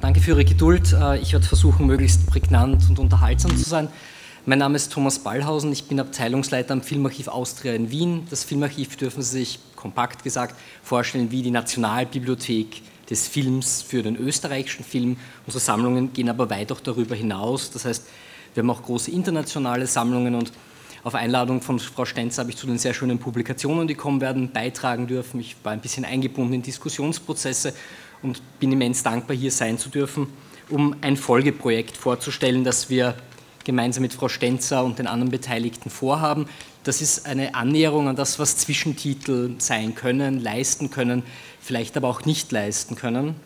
danke für Ihre Geduld. Äh, ich werde versuchen, möglichst prägnant und unterhaltsam zu sein. Mein Name ist Thomas Ballhausen, ich bin Abteilungsleiter am Filmarchiv Austria in Wien. Das Filmarchiv dürfen Sie sich kompakt gesagt vorstellen wie die Nationalbibliothek des Films für den österreichischen Film. Unsere Sammlungen gehen aber weit auch darüber hinaus. Das heißt, wir haben auch große internationale Sammlungen und auf Einladung von Frau Stenz habe ich zu den sehr schönen Publikationen, die kommen werden, beitragen dürfen. Ich war ein bisschen eingebunden in Diskussionsprozesse und bin immens dankbar, hier sein zu dürfen, um ein Folgeprojekt vorzustellen, das wir gemeinsam mit Frau Stenzer und den anderen Beteiligten vorhaben. Das ist eine Annäherung an das, was Zwischentitel sein können, leisten können, vielleicht aber auch nicht leisten können.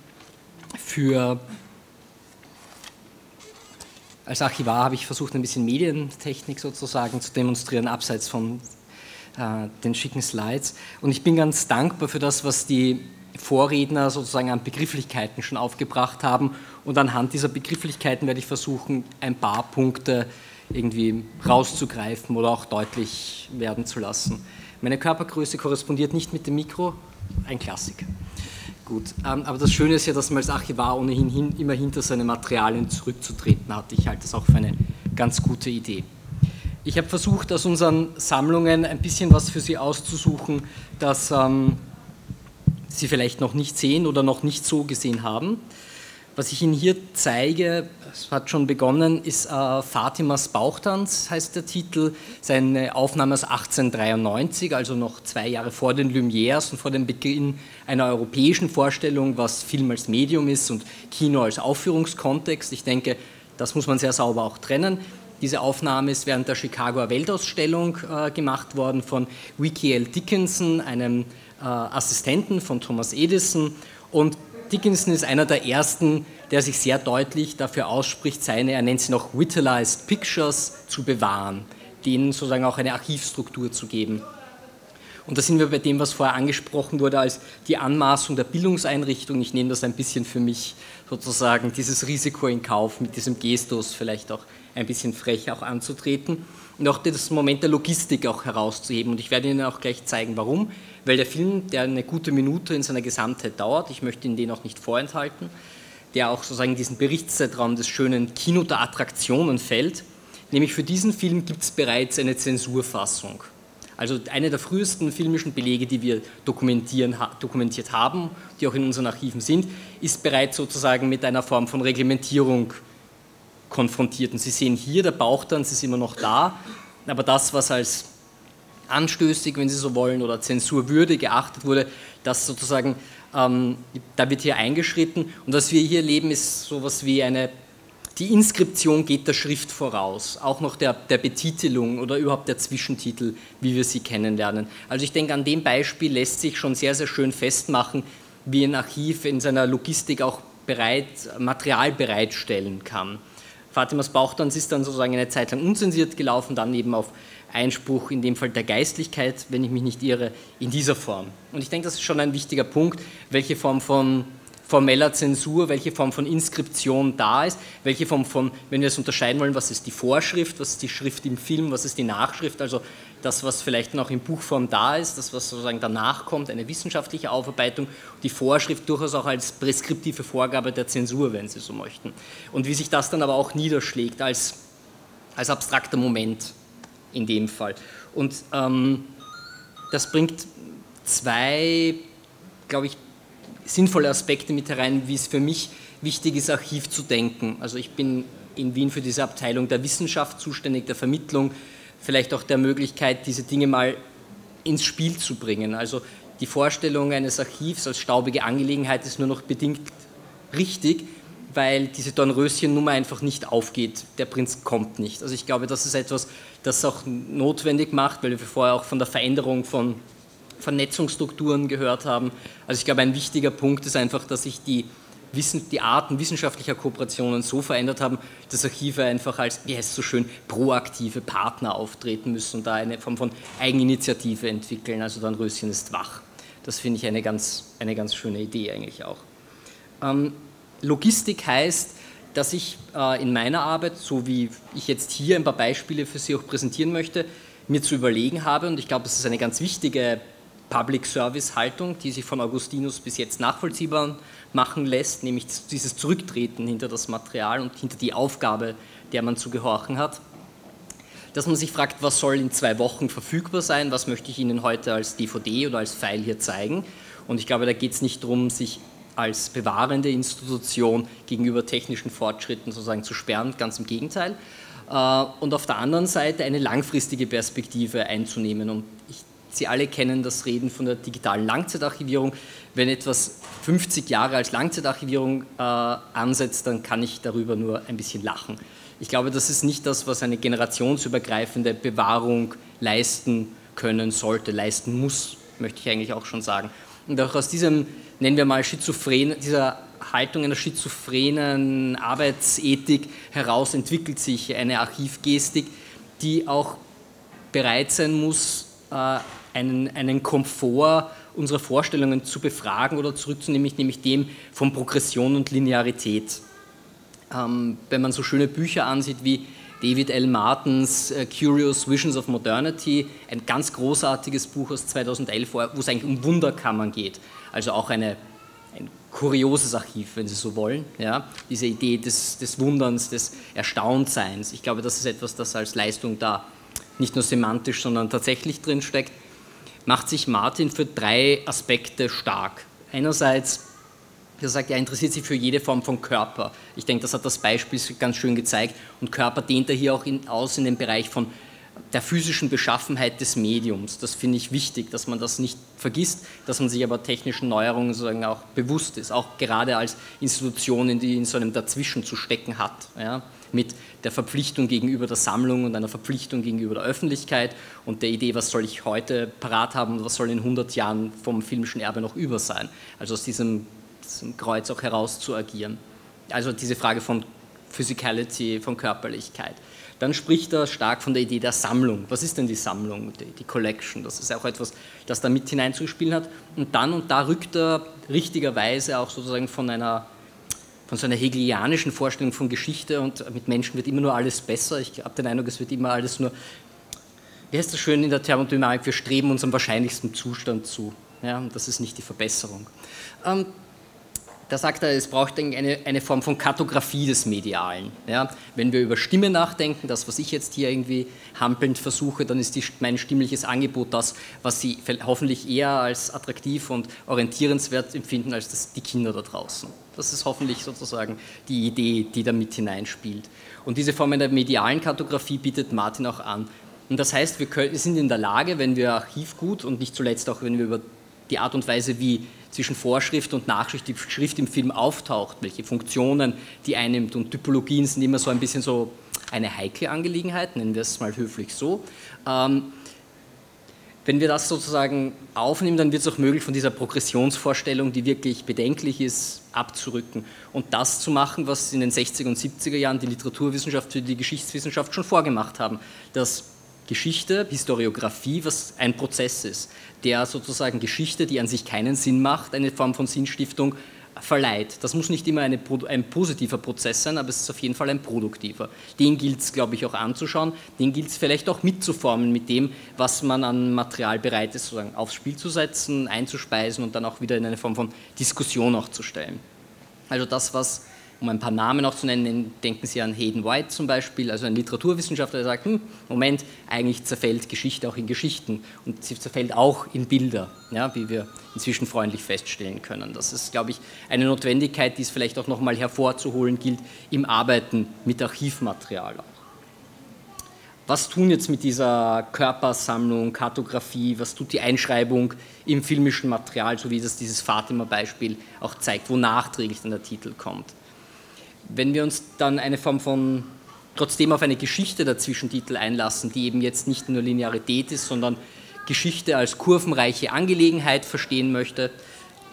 Für als Archivar habe ich versucht, ein bisschen Medientechnik sozusagen zu demonstrieren, abseits von äh, den schicken Slides. Und ich bin ganz dankbar für das, was die Vorredner sozusagen an Begrifflichkeiten schon aufgebracht haben. Und anhand dieser Begrifflichkeiten werde ich versuchen, ein paar Punkte irgendwie rauszugreifen oder auch deutlich werden zu lassen. Meine Körpergröße korrespondiert nicht mit dem Mikro, ein Klassiker. Gut, ähm, aber das Schöne ist ja, dass man als Archivar ohnehin hin, immer hinter seine Materialien zurückzutreten hat. Ich halte das auch für eine ganz gute Idee. Ich habe versucht, aus unseren Sammlungen ein bisschen was für Sie auszusuchen, das ähm, Sie vielleicht noch nicht sehen oder noch nicht so gesehen haben. Was ich Ihnen hier zeige, es hat schon begonnen, ist äh, Fatimas Bauchtanz, heißt der Titel. Seine Aufnahme aus 1893, also noch zwei Jahre vor den Lumières und vor dem Beginn einer europäischen Vorstellung, was Film als Medium ist und Kino als Aufführungskontext. Ich denke, das muss man sehr sauber auch trennen. Diese Aufnahme ist während der Chicagoer Weltausstellung äh, gemacht worden von Wiki L. Dickinson, einem Assistenten von Thomas Edison. Und Dickinson ist einer der ersten, der sich sehr deutlich dafür ausspricht, seine, er nennt sie noch Vitalized Pictures zu bewahren, denen sozusagen auch eine Archivstruktur zu geben. Und da sind wir bei dem, was vorher angesprochen wurde, als die Anmaßung der Bildungseinrichtung. Ich nehme das ein bisschen für mich sozusagen, dieses Risiko in Kauf, mit diesem Gestus vielleicht auch ein bisschen frech auch anzutreten und auch das Moment der Logistik auch herauszuheben. Und ich werde Ihnen auch gleich zeigen, warum weil der Film, der eine gute Minute in seiner Gesamtheit dauert, ich möchte Ihnen den auch nicht vorenthalten, der auch sozusagen diesen Berichtszeitraum des schönen Kino der Attraktionen fällt, nämlich für diesen Film gibt es bereits eine Zensurfassung. Also eine der frühesten filmischen Belege, die wir dokumentiert haben, die auch in unseren Archiven sind, ist bereits sozusagen mit einer Form von Reglementierung konfrontiert. Und Sie sehen hier, der Bauchtanz ist immer noch da, aber das, was als anstößig, wenn Sie so wollen, oder zensurwürdig geachtet wurde, dass sozusagen, ähm, da wird hier eingeschritten. Und was wir hier erleben, ist sowas wie eine, die Inskription geht der Schrift voraus, auch noch der, der Betitelung oder überhaupt der Zwischentitel, wie wir sie kennenlernen. Also ich denke, an dem Beispiel lässt sich schon sehr, sehr schön festmachen, wie ein Archiv in seiner Logistik auch bereit, Material bereitstellen kann. Fatimas Bauchtanz ist dann sozusagen eine Zeit lang unzensiert gelaufen, dann eben auf Einspruch, in dem Fall der Geistlichkeit, wenn ich mich nicht irre, in dieser Form. Und ich denke, das ist schon ein wichtiger Punkt, welche Form von formeller Zensur, welche Form von Inskription da ist, welche Form von, wenn wir es unterscheiden wollen, was ist die Vorschrift, was ist die Schrift im Film, was ist die Nachschrift, also das, was vielleicht noch in Buchform da ist, das, was sozusagen danach kommt, eine wissenschaftliche Aufarbeitung, die Vorschrift durchaus auch als preskriptive Vorgabe der Zensur, wenn Sie so möchten. Und wie sich das dann aber auch niederschlägt als, als abstrakter Moment in dem Fall. Und ähm, das bringt zwei, glaube ich, sinnvolle Aspekte mit herein, wie es für mich wichtig ist, Archiv zu denken. Also ich bin in Wien für diese Abteilung der Wissenschaft zuständig, der Vermittlung, vielleicht auch der Möglichkeit, diese Dinge mal ins Spiel zu bringen. Also die Vorstellung eines Archivs als staubige Angelegenheit ist nur noch bedingt richtig, weil diese Dornröschennummer einfach nicht aufgeht. Der Prinz kommt nicht. Also ich glaube, das ist etwas, das auch notwendig macht, weil wir vorher auch von der Veränderung von Vernetzungsstrukturen gehört haben. Also ich glaube, ein wichtiger Punkt ist einfach, dass sich die, Wissen, die Arten wissenschaftlicher Kooperationen so verändert haben, dass Archive einfach als, wie heißt es so schön, proaktive Partner auftreten müssen und da eine Form von Eigeninitiative entwickeln. Also dann Röschen ist wach. Das finde ich eine ganz, eine ganz schöne Idee eigentlich auch. Ähm, Logistik heißt, dass ich äh, in meiner Arbeit, so wie ich jetzt hier ein paar Beispiele für Sie auch präsentieren möchte, mir zu überlegen habe, und ich glaube, das ist eine ganz wichtige Public-Service-Haltung, die sich von Augustinus bis jetzt nachvollziehbar machen lässt, nämlich dieses Zurücktreten hinter das Material und hinter die Aufgabe, der man zu gehorchen hat. Dass man sich fragt, was soll in zwei Wochen verfügbar sein, was möchte ich Ihnen heute als DVD oder als File hier zeigen. Und ich glaube, da geht es nicht darum, sich als bewahrende Institution gegenüber technischen Fortschritten sozusagen zu sperren, ganz im Gegenteil. Äh, und auf der anderen Seite eine langfristige Perspektive einzunehmen. Und ich, Sie alle kennen das Reden von der digitalen Langzeitarchivierung. Wenn etwas 50 Jahre als Langzeitarchivierung äh, ansetzt, dann kann ich darüber nur ein bisschen lachen. Ich glaube, das ist nicht das, was eine generationsübergreifende Bewahrung leisten können sollte, leisten muss, möchte ich eigentlich auch schon sagen. Und auch aus diesem, nennen wir mal, schizophren, dieser Haltung einer schizophrenen Arbeitsethik heraus entwickelt sich eine Archivgestik, die auch bereit sein muss, äh, einen, einen Komfort unserer Vorstellungen zu befragen oder zurückzunehmen, nämlich dem von Progression und Linearität. Ähm, wenn man so schöne Bücher ansieht wie David L. Martins uh, Curious Visions of Modernity, ein ganz großartiges Buch aus 2011, wo es eigentlich um Wunderkammern geht. Also auch eine, ein kurioses Archiv, wenn Sie so wollen. Ja? Diese Idee des, des Wunderns, des Erstauntseins. Ich glaube, das ist etwas, das als Leistung da nicht nur semantisch, sondern tatsächlich drin steckt. Macht sich Martin für drei Aspekte stark. Einerseits er sagt, er interessiert sich für jede Form von Körper. Ich denke, das hat das Beispiel ganz schön gezeigt. Und Körper dehnt er hier auch in, aus in den Bereich von der physischen Beschaffenheit des Mediums. Das finde ich wichtig, dass man das nicht vergisst, dass man sich aber technischen Neuerungen sozusagen auch bewusst ist, auch gerade als Institution, die in so einem Dazwischen zu stecken hat, ja, mit der Verpflichtung gegenüber der Sammlung und einer Verpflichtung gegenüber der Öffentlichkeit und der Idee, was soll ich heute parat haben und was soll in 100 Jahren vom filmischen Erbe noch über sein. Also aus diesem zum Kreuz auch heraus zu agieren. Also diese Frage von Physicality, von Körperlichkeit. Dann spricht er stark von der Idee der Sammlung. Was ist denn die Sammlung, die, die Collection? Das ist auch etwas, das da mit hineinzuspielen hat. Und dann und da rückt er richtigerweise auch sozusagen von einer, von so einer hegelianischen Vorstellung von Geschichte und mit Menschen wird immer nur alles besser. Ich habe den Eindruck, es wird immer alles nur, wie heißt das schön in der Thermodynamik, wir streben unserem wahrscheinlichsten Zustand zu. Ja, und das ist nicht die Verbesserung. Ähm, da sagt er, es braucht eine, eine Form von Kartografie des Medialen. Ja, wenn wir über Stimme nachdenken, das, was ich jetzt hier irgendwie hampelnd versuche, dann ist die, mein stimmliches Angebot das, was Sie hoffentlich eher als attraktiv und orientierenswert empfinden, als das, die Kinder da draußen. Das ist hoffentlich sozusagen die Idee, die da mit hineinspielt. Und diese Form der medialen Kartografie bietet Martin auch an. Und das heißt, wir, können, wir sind in der Lage, wenn wir Archivgut und nicht zuletzt auch, wenn wir über die Art und Weise, wie zwischen Vorschrift und Nachschrift die Schrift im Film auftaucht, welche Funktionen die einnimmt und Typologien sind immer so ein bisschen so eine heikle Angelegenheit, nennen wir es mal höflich so. Ähm, wenn wir das sozusagen aufnehmen, dann wird es auch möglich, von dieser Progressionsvorstellung, die wirklich bedenklich ist, abzurücken und das zu machen, was in den 60er und 70er Jahren die Literaturwissenschaft für die Geschichtswissenschaft schon vorgemacht haben, dass Geschichte, Historiografie, was ein Prozess ist, der sozusagen Geschichte, die an sich keinen Sinn macht, eine Form von Sinnstiftung verleiht. Das muss nicht immer eine, ein positiver Prozess sein, aber es ist auf jeden Fall ein produktiver. Den gilt es, glaube ich, auch anzuschauen, den gilt es vielleicht auch mitzuformen mit dem, was man an Material bereit ist, sozusagen aufs Spiel zu setzen, einzuspeisen und dann auch wieder in eine Form von Diskussion auch zu stellen. Also das, was um ein paar Namen auch zu nennen, denken Sie an Hayden White zum Beispiel, also ein Literaturwissenschaftler, der sagt, hm, Moment, eigentlich zerfällt Geschichte auch in Geschichten und sie zerfällt auch in Bilder, ja, wie wir inzwischen freundlich feststellen können. Das ist, glaube ich, eine Notwendigkeit, die es vielleicht auch nochmal hervorzuholen gilt im Arbeiten mit Archivmaterial auch. Was tun jetzt mit dieser Körpersammlung, Kartografie, was tut die Einschreibung im filmischen Material, so wie das dieses Fatima-Beispiel auch zeigt, wo nachträglich dann der Titel kommt? Wenn wir uns dann eine Form von, trotzdem auf eine Geschichte der Zwischentitel einlassen, die eben jetzt nicht nur Linearität ist, sondern Geschichte als kurvenreiche Angelegenheit verstehen möchte,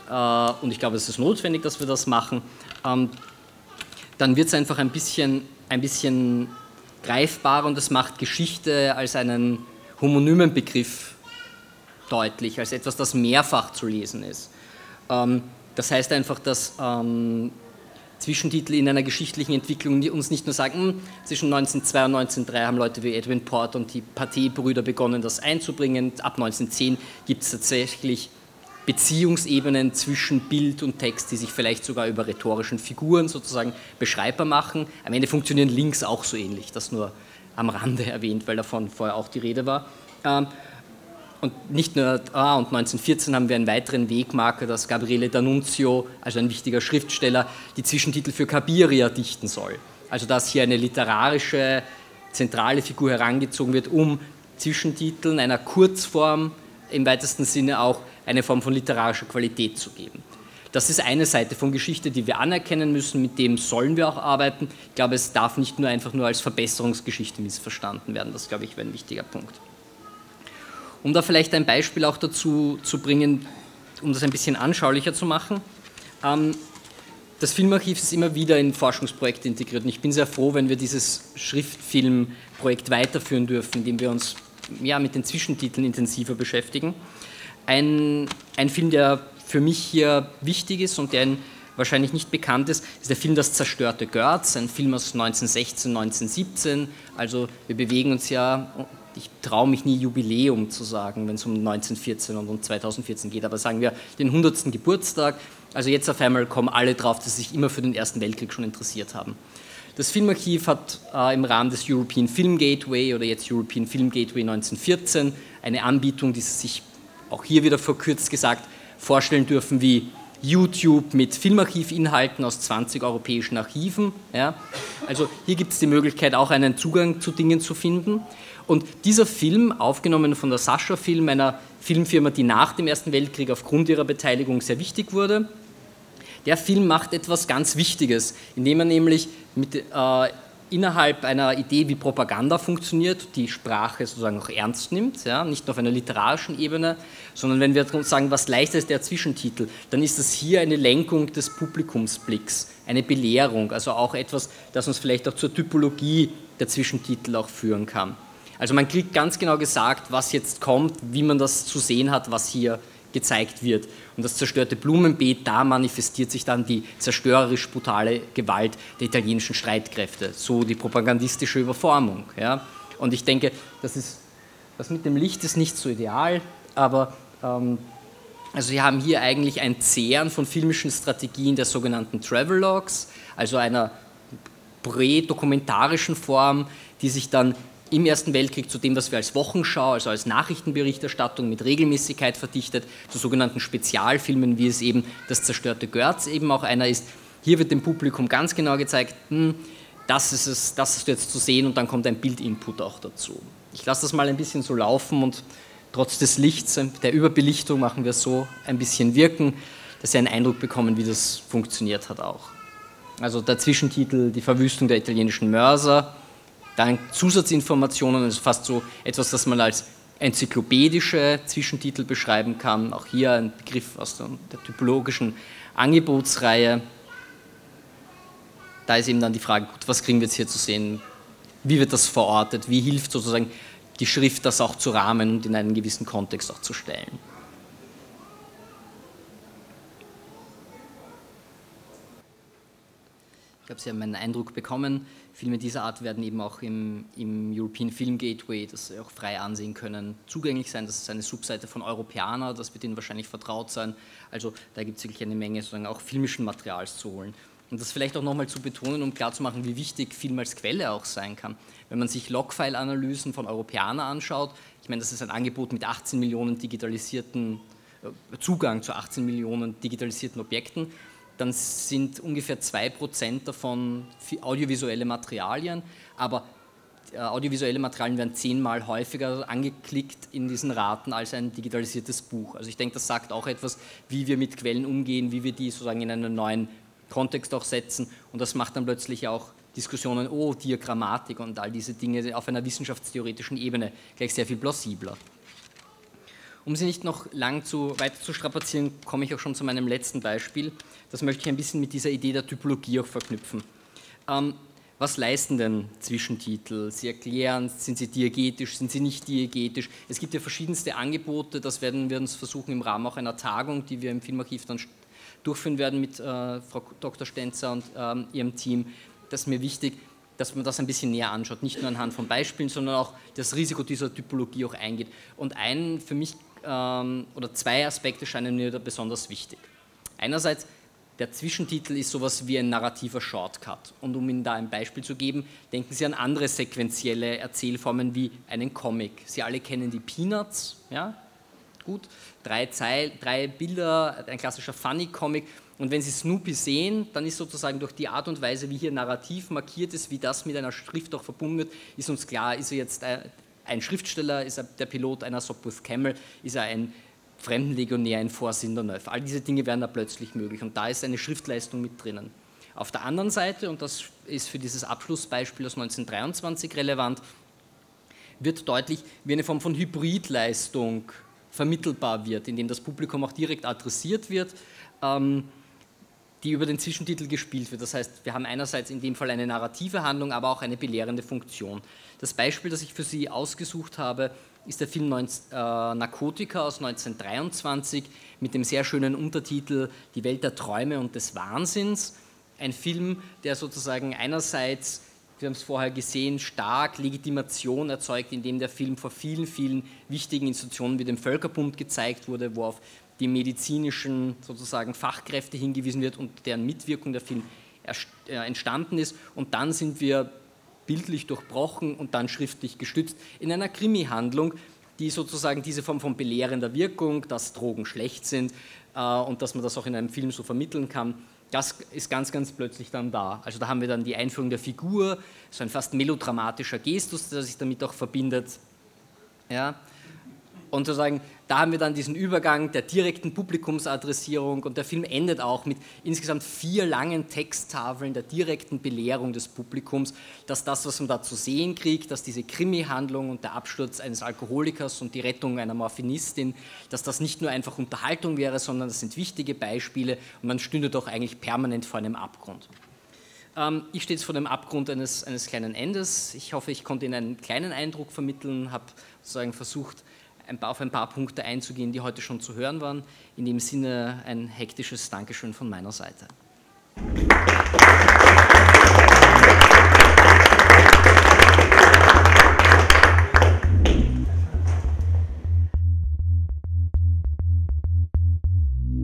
äh, und ich glaube, es ist notwendig, dass wir das machen, ähm, dann wird es einfach ein bisschen, ein bisschen greifbarer und das macht Geschichte als einen homonymen Begriff deutlich, als etwas, das mehrfach zu lesen ist. Ähm, das heißt einfach, dass ähm, Zwischentitel in einer geschichtlichen Entwicklung die uns nicht nur sagen, hm, zwischen 1902 und 1903 haben Leute wie Edwin Port und die Pathé-Brüder begonnen, das einzubringen. Ab 1910 gibt es tatsächlich Beziehungsebenen zwischen Bild und Text, die sich vielleicht sogar über rhetorischen Figuren sozusagen beschreibbar machen. Am Ende funktionieren Links auch so ähnlich, das nur am Rande erwähnt, weil davon vorher auch die Rede war. Und nicht nur, ah, und 1914 haben wir einen weiteren Wegmarker, dass Gabriele D'Annunzio, also ein wichtiger Schriftsteller, die Zwischentitel für Cabiria dichten soll. Also dass hier eine literarische zentrale Figur herangezogen wird, um Zwischentiteln einer Kurzform im weitesten Sinne auch eine Form von literarischer Qualität zu geben. Das ist eine Seite von Geschichte, die wir anerkennen müssen, mit dem sollen wir auch arbeiten. Ich glaube, es darf nicht nur einfach nur als Verbesserungsgeschichte missverstanden werden. Das, glaube ich, wäre ein wichtiger Punkt. Um da vielleicht ein Beispiel auch dazu zu bringen, um das ein bisschen anschaulicher zu machen. Ähm, das Filmarchiv ist immer wieder in Forschungsprojekte integriert und ich bin sehr froh, wenn wir dieses Schriftfilmprojekt weiterführen dürfen, indem wir uns ja, mit den Zwischentiteln intensiver beschäftigen. Ein, ein Film, der für mich hier wichtig ist und der wahrscheinlich nicht bekannt ist, ist der Film Das zerstörte Görz, ein Film aus 1916, 1917. Also wir bewegen uns ja ich traue mich nie Jubiläum zu sagen, wenn es um 1914 und um 2014 geht, aber sagen wir den 100. Geburtstag. Also jetzt auf einmal kommen alle drauf, dass sie sich immer für den Ersten Weltkrieg schon interessiert haben. Das Filmarchiv hat äh, im Rahmen des European Film Gateway oder jetzt European Film Gateway 1914 eine Anbietung, die Sie sich auch hier wieder verkürzt gesagt vorstellen dürfen wie YouTube mit Filmarchivinhalten aus 20 europäischen Archiven. Ja. Also hier gibt es die Möglichkeit, auch einen Zugang zu Dingen zu finden. Und dieser Film, aufgenommen von der Sascha Film, einer Filmfirma, die nach dem Ersten Weltkrieg aufgrund ihrer Beteiligung sehr wichtig wurde, der Film macht etwas ganz Wichtiges, indem er nämlich mit, äh, innerhalb einer Idee, wie Propaganda funktioniert, die Sprache sozusagen auch ernst nimmt, ja, nicht nur auf einer literarischen Ebene, sondern wenn wir sagen, was leichter ist der Zwischentitel, dann ist das hier eine Lenkung des Publikumsblicks, eine Belehrung, also auch etwas, das uns vielleicht auch zur Typologie der Zwischentitel auch führen kann. Also man kriegt ganz genau gesagt, was jetzt kommt, wie man das zu sehen hat, was hier gezeigt wird. Und das zerstörte Blumenbeet, da manifestiert sich dann die zerstörerisch brutale Gewalt der italienischen Streitkräfte, so die propagandistische Überformung. Ja. Und ich denke, das, ist, das mit dem Licht ist nicht so ideal, aber ähm, also wir haben hier eigentlich ein Zehren von filmischen Strategien der sogenannten Travelogs, also einer prädokumentarischen Form, die sich dann im Ersten Weltkrieg zu dem, was wir als Wochenschau, also als Nachrichtenberichterstattung mit Regelmäßigkeit verdichtet, zu sogenannten Spezialfilmen, wie es eben das zerstörte Görz eben auch einer ist. Hier wird dem Publikum ganz genau gezeigt, hm, das ist es, das ist jetzt zu sehen und dann kommt ein Bildinput auch dazu. Ich lasse das mal ein bisschen so laufen und trotz des Lichts, der Überbelichtung machen wir so ein bisschen wirken, dass Sie einen Eindruck bekommen, wie das funktioniert hat auch. Also der Zwischentitel Die Verwüstung der italienischen Mörser, dann Zusatzinformationen, also fast so etwas, das man als enzyklopädische Zwischentitel beschreiben kann. Auch hier ein Begriff aus der typologischen Angebotsreihe. Da ist eben dann die Frage, gut, was kriegen wir jetzt hier zu sehen? Wie wird das verortet? Wie hilft sozusagen die Schrift, das auch zu rahmen und in einen gewissen Kontext auch zu stellen? Ich habe Sie haben einen Eindruck bekommen. Filme dieser Art werden eben auch im, im, European Film Gateway, das Sie auch frei ansehen können, zugänglich sein. Das ist eine Subseite von Europäer, das wird Ihnen wahrscheinlich vertraut sein. Also da gibt es wirklich eine Menge sozusagen auch filmischen Materials zu holen. Und das vielleicht auch nochmal zu betonen, um klarzumachen, wie wichtig Film als Quelle auch sein kann. Wenn man sich Logfile-Analysen von Europäern anschaut, ich meine, das ist ein Angebot mit 18 Millionen digitalisierten, äh, Zugang zu 18 Millionen digitalisierten Objekten, dann sind ungefähr 2% davon audiovisuelle Materialien, aber äh, audiovisuelle Materialien werden zehnmal häufiger angeklickt in diesen Raten als ein digitalisiertes Buch. Also ich denke, das sagt auch etwas, wie wir mit Quellen umgehen, wie wir die sozusagen in einen neuen Kontext auch setzen und das macht dann plötzlich auch Diskussionen, oh, Diagrammatik und all diese Dinge auf einer wissenschaftstheoretischen Ebene gleich sehr viel plausibler. Um Sie nicht noch lang zu, weiter zu strapazieren, komme ich auch schon zu meinem letzten Beispiel. Das möchte ich ein bisschen mit dieser Idee der Typologie auch verknüpfen. Ähm, was leisten denn Zwischentitel? Sie erklären, sind sie diegetisch, sind sie nicht diegetisch? Es gibt ja verschiedenste Angebote, das werden wir uns versuchen im Rahmen auch einer Tagung, die wir im Filmarchiv dann durchführen werden mit äh, Frau Dr. Stenzer und ähm, ihrem Team, das ist mir wichtig, dass man das ein bisschen näher anschaut, nicht nur anhand von Beispielen, sondern auch das Risiko dieser Typologie auch eingeht. Und ein für mich ähm, oder zwei Aspekte scheinen mir da besonders wichtig. Einerseits, der Zwischentitel ist sowas wie ein narrativer Shortcut. Und um Ihnen da ein Beispiel zu geben, denken Sie an andere sequentielle Erzählformen wie einen Comic. Sie alle kennen die Peanuts, ja? Gut, drei, Zeil, drei Bilder, ein klassischer Funny-Comic. Und wenn Sie Snoopy sehen, dann ist sozusagen durch die Art und Weise, wie hier narrativ markiert ist, wie das mit einer Schrift auch verbunden wird, ist uns klar, ist er jetzt ein Schriftsteller, ist er der Pilot einer Sopwith Camel, ist er ein Fremdenlegionär, ein Vorsinderneuf. All diese Dinge werden da plötzlich möglich und da ist eine Schriftleistung mit drinnen. Auf der anderen Seite, und das ist für dieses Abschlussbeispiel aus 1923 relevant, wird deutlich, wie eine Form von Hybridleistung vermittelbar wird, indem das Publikum auch direkt adressiert wird. Ähm, die über den Zwischentitel gespielt wird. Das heißt, wir haben einerseits in dem Fall eine narrative Handlung, aber auch eine belehrende Funktion. Das Beispiel, das ich für Sie ausgesucht habe, ist der Film 19, äh, Narkotika aus 1923 mit dem sehr schönen Untertitel Die Welt der Träume und des Wahnsinns. Ein Film, der sozusagen einerseits, wir haben es vorher gesehen, stark Legitimation erzeugt, indem der Film vor vielen, vielen wichtigen Institutionen wie dem Völkerbund gezeigt wurde, wo auf die medizinischen sozusagen Fachkräfte hingewiesen wird und deren Mitwirkung der Film äh, entstanden ist. Und dann sind wir bildlich durchbrochen und dann schriftlich gestützt in einer Krimi-Handlung, die sozusagen diese Form von belehrender Wirkung, dass Drogen schlecht sind äh, und dass man das auch in einem Film so vermitteln kann, das ist ganz, ganz plötzlich dann da. Also da haben wir dann die Einführung der Figur, so ein fast melodramatischer Gestus, der sich damit auch verbindet. Ja, und sozusagen, da haben wir dann diesen Übergang der direkten Publikumsadressierung und der Film endet auch mit insgesamt vier langen Texttafeln der direkten Belehrung des Publikums, dass das, was man da zu sehen kriegt, dass diese Krimi-Handlung und der Absturz eines Alkoholikers und die Rettung einer Morphinistin, dass das nicht nur einfach Unterhaltung wäre, sondern das sind wichtige Beispiele und man stünde doch eigentlich permanent vor einem Abgrund. Ähm, ich stehe jetzt vor dem Abgrund eines, eines kleinen Endes. Ich hoffe, ich konnte Ihnen einen kleinen Eindruck vermitteln, habe sozusagen versucht, ein paar, auf ein paar Punkte einzugehen, die heute schon zu hören waren. In dem Sinne ein hektisches Dankeschön von meiner Seite. Applaus